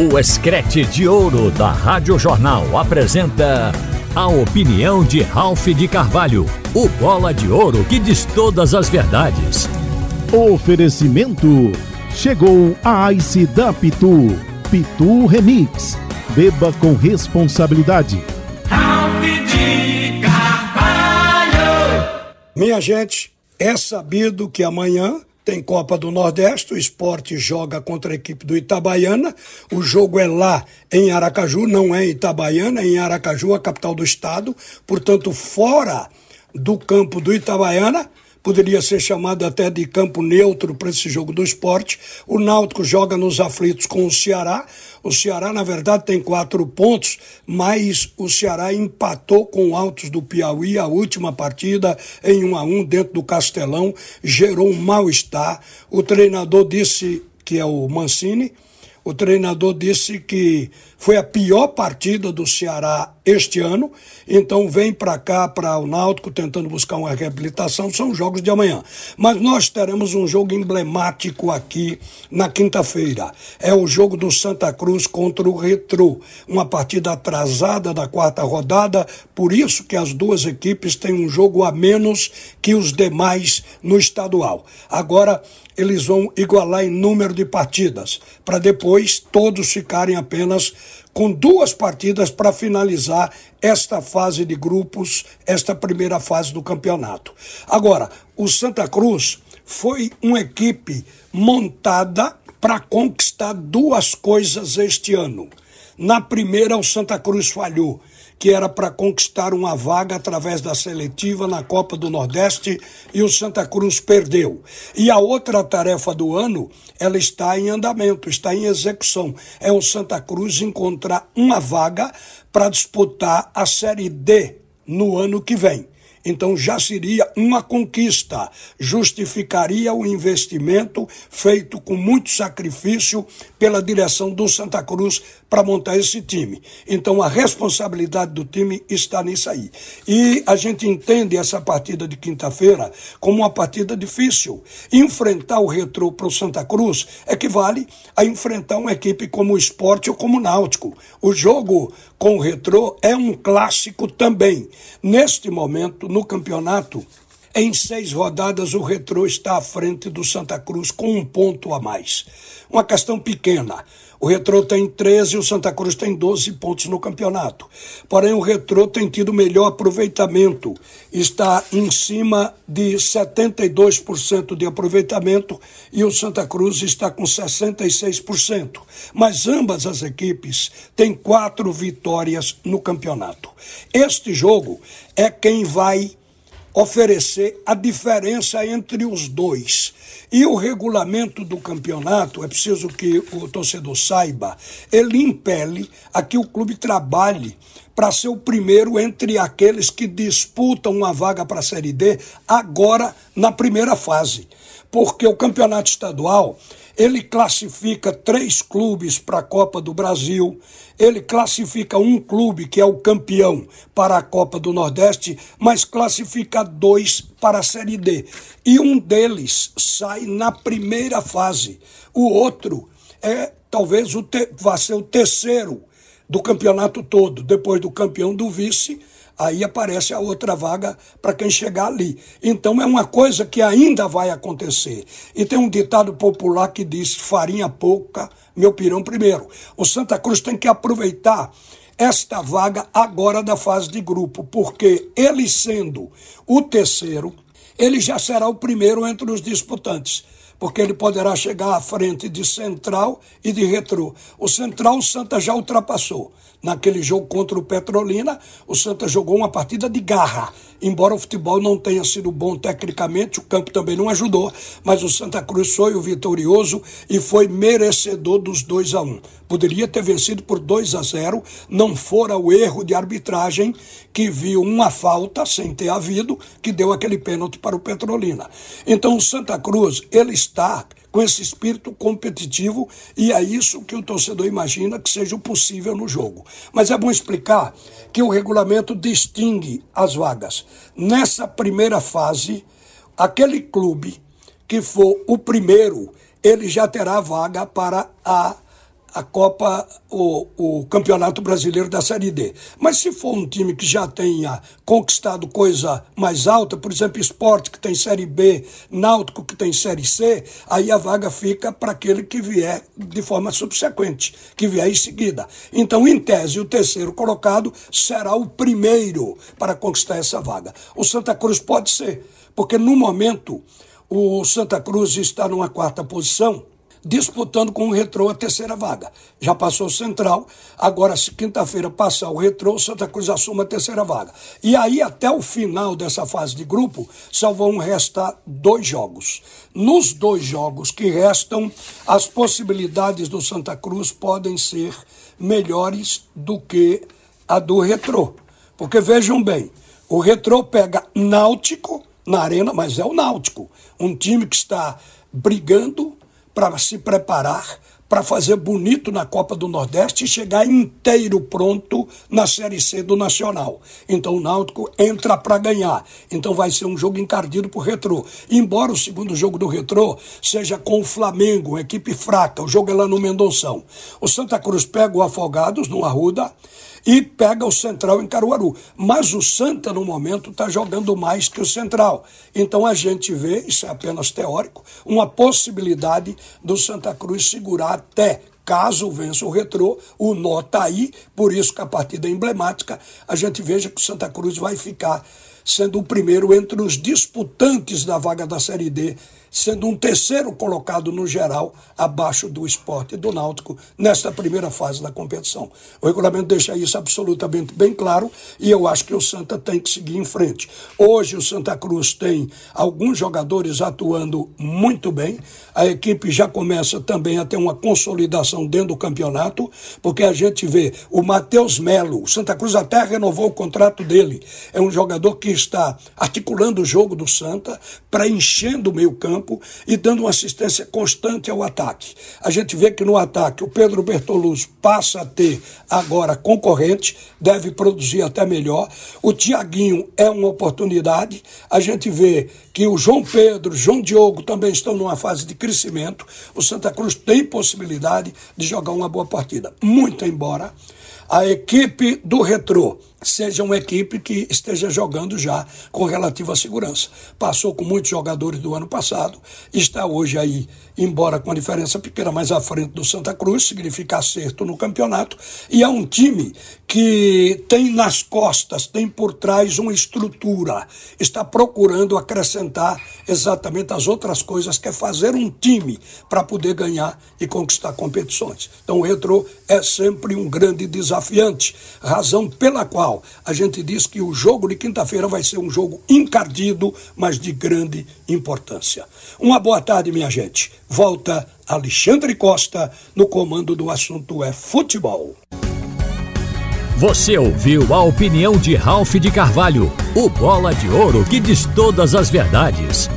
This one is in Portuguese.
O Escrete de Ouro da Rádio Jornal apresenta a opinião de Ralph de Carvalho, o bola de ouro que diz todas as verdades. Oferecimento: chegou a Ice da Pitu, Pitu Remix. Beba com responsabilidade. Ralph de Carvalho. Minha gente, é sabido que amanhã tem Copa do Nordeste, o esporte joga contra a equipe do Itabaiana. O jogo é lá em Aracaju, não é em Itabaiana, é em Aracaju, a capital do estado. Portanto, fora do campo do Itabaiana, poderia ser chamado até de campo neutro para esse jogo do esporte. O Náutico joga nos aflitos com o Ceará. O Ceará, na verdade, tem quatro pontos, mas o Ceará empatou com o Altos do Piauí a última partida em 1 a 1 dentro do Castelão, gerou um mal-estar. O treinador disse que é o Mancini o treinador disse que foi a pior partida do Ceará este ano, então vem para cá, para o Náutico, tentando buscar uma reabilitação. São jogos de amanhã. Mas nós teremos um jogo emblemático aqui na quinta-feira. É o jogo do Santa Cruz contra o Retro, uma partida atrasada da quarta rodada, por isso que as duas equipes têm um jogo a menos que os demais no estadual. Agora, eles vão igualar em número de partidas, para depois todos ficarem apenas com duas partidas para finalizar esta fase de grupos, esta primeira fase do campeonato. Agora, o Santa Cruz foi uma equipe montada para conquistar duas coisas este ano. Na primeira, o Santa Cruz falhou que era para conquistar uma vaga através da seletiva na Copa do Nordeste e o Santa Cruz perdeu. E a outra tarefa do ano, ela está em andamento, está em execução. É o Santa Cruz encontrar uma vaga para disputar a Série D no ano que vem. Então já seria uma conquista, justificaria o investimento feito com muito sacrifício pela direção do Santa Cruz para montar esse time. Então a responsabilidade do time está nisso aí. E a gente entende essa partida de quinta-feira como uma partida difícil. Enfrentar o retrô para o Santa Cruz equivale a enfrentar uma equipe como o esporte ou como o náutico. O jogo com o retrô é um clássico também. Neste momento, no campeonato, em seis rodadas, o Retrô está à frente do Santa Cruz com um ponto a mais. Uma questão pequena. O Retrô tem 13 e o Santa Cruz tem 12 pontos no campeonato. Porém, o Retrô tem tido melhor aproveitamento. Está em cima de 72% de aproveitamento e o Santa Cruz está com 66%. Mas ambas as equipes têm quatro vitórias no campeonato. Este jogo é quem vai oferecer a diferença entre os dois. E o regulamento do campeonato, é preciso que o torcedor saiba, ele impele a que o clube trabalhe para ser o primeiro entre aqueles que disputam uma vaga para a Série D agora na primeira fase. Porque o campeonato estadual ele classifica três clubes para a Copa do Brasil, ele classifica um clube, que é o campeão, para a Copa do Nordeste, mas classifica dois para a Série D. E um deles sai na primeira fase. O outro é talvez o vá ser o terceiro do campeonato todo, depois do campeão do vice aí aparece a outra vaga para quem chegar ali. Então é uma coisa que ainda vai acontecer. E tem um ditado popular que diz: farinha pouca, meu pirão primeiro. O Santa Cruz tem que aproveitar esta vaga agora da fase de grupo, porque ele sendo o terceiro, ele já será o primeiro entre os disputantes porque ele poderá chegar à frente de Central e de Retrô. O Central, o Santa já ultrapassou. Naquele jogo contra o Petrolina, o Santa jogou uma partida de garra. Embora o futebol não tenha sido bom tecnicamente, o campo também não ajudou, mas o Santa Cruz foi o vitorioso e foi merecedor dos 2 a 1 um. Poderia ter vencido por 2 a 0 não fora o erro de arbitragem que viu uma falta sem ter havido, que deu aquele pênalti para o Petrolina. Então o Santa Cruz, ele está com esse espírito competitivo e é isso que o torcedor imagina que seja possível no jogo. Mas é bom explicar que o regulamento distingue as vagas. Nessa primeira fase, aquele clube que for o primeiro, ele já terá vaga para a a Copa, o, o Campeonato Brasileiro da Série D. Mas se for um time que já tenha conquistado coisa mais alta, por exemplo, esporte que tem Série B, Náutico que tem Série C, aí a vaga fica para aquele que vier de forma subsequente, que vier em seguida. Então, em tese, o terceiro colocado será o primeiro para conquistar essa vaga. O Santa Cruz pode ser, porque no momento o Santa Cruz está numa quarta posição disputando com o Retrô a terceira vaga. Já passou o Central, agora se quinta-feira passar o Retrô, Santa Cruz assume a terceira vaga. E aí, até o final dessa fase de grupo, só vão restar dois jogos. Nos dois jogos que restam, as possibilidades do Santa Cruz podem ser melhores do que a do Retrô. Porque vejam bem, o Retrô pega Náutico na arena, mas é o Náutico, um time que está brigando para se preparar para fazer bonito na Copa do Nordeste e chegar inteiro pronto na Série C do Nacional. Então o Náutico entra para ganhar. Então vai ser um jogo encardido por Retrô. Embora o segundo jogo do Retrô seja com o Flamengo, equipe fraca, o jogo é lá no Mendonção. O Santa Cruz pega o Afogados no Arruda e pega o Central em Caruaru. Mas o Santa, no momento, está jogando mais que o Central. Então a gente vê, isso é apenas teórico, uma possibilidade do Santa Cruz segurar até caso vença o retrô, o nó está aí, por isso que a partida é emblemática, a gente veja que o Santa Cruz vai ficar sendo o primeiro entre os disputantes da vaga da Série D sendo um terceiro colocado no geral, abaixo do esporte e do náutico, nesta primeira fase da competição. O regulamento deixa isso absolutamente bem claro e eu acho que o Santa tem que seguir em frente. Hoje o Santa Cruz tem alguns jogadores atuando muito bem, a equipe já começa também a ter uma consolidação dentro do campeonato, porque a gente vê o Matheus Melo, Santa Cruz até renovou o contrato dele, é um jogador que está articulando o jogo do Santa, preenchendo o meio campo campo e dando uma assistência constante ao ataque. A gente vê que no ataque o Pedro Bertoluz passa a ter agora concorrente, deve produzir até melhor. O Tiaguinho é uma oportunidade. A gente vê que o João Pedro, João Diogo também estão numa fase de crescimento. O Santa Cruz tem possibilidade de jogar uma boa partida. Muito embora a equipe do Retrô seja uma equipe que esteja jogando já com relativa segurança. Passou com muitos jogadores do ano passado, está hoje aí, embora com a diferença pequena, mais à frente do Santa Cruz, significa acerto no campeonato, e é um time que tem nas costas, tem por trás uma estrutura, está procurando acrescentar exatamente as outras coisas, que é fazer um time para poder ganhar e conquistar competições. Então o Retro é sempre um grande desafiante, razão pela qual a gente diz que o jogo de quinta-feira vai ser um jogo encardido, mas de grande importância. Uma boa tarde, minha gente. Volta Alexandre Costa no comando do assunto é futebol. Você ouviu a opinião de Ralph de Carvalho, o bola de ouro que diz todas as verdades.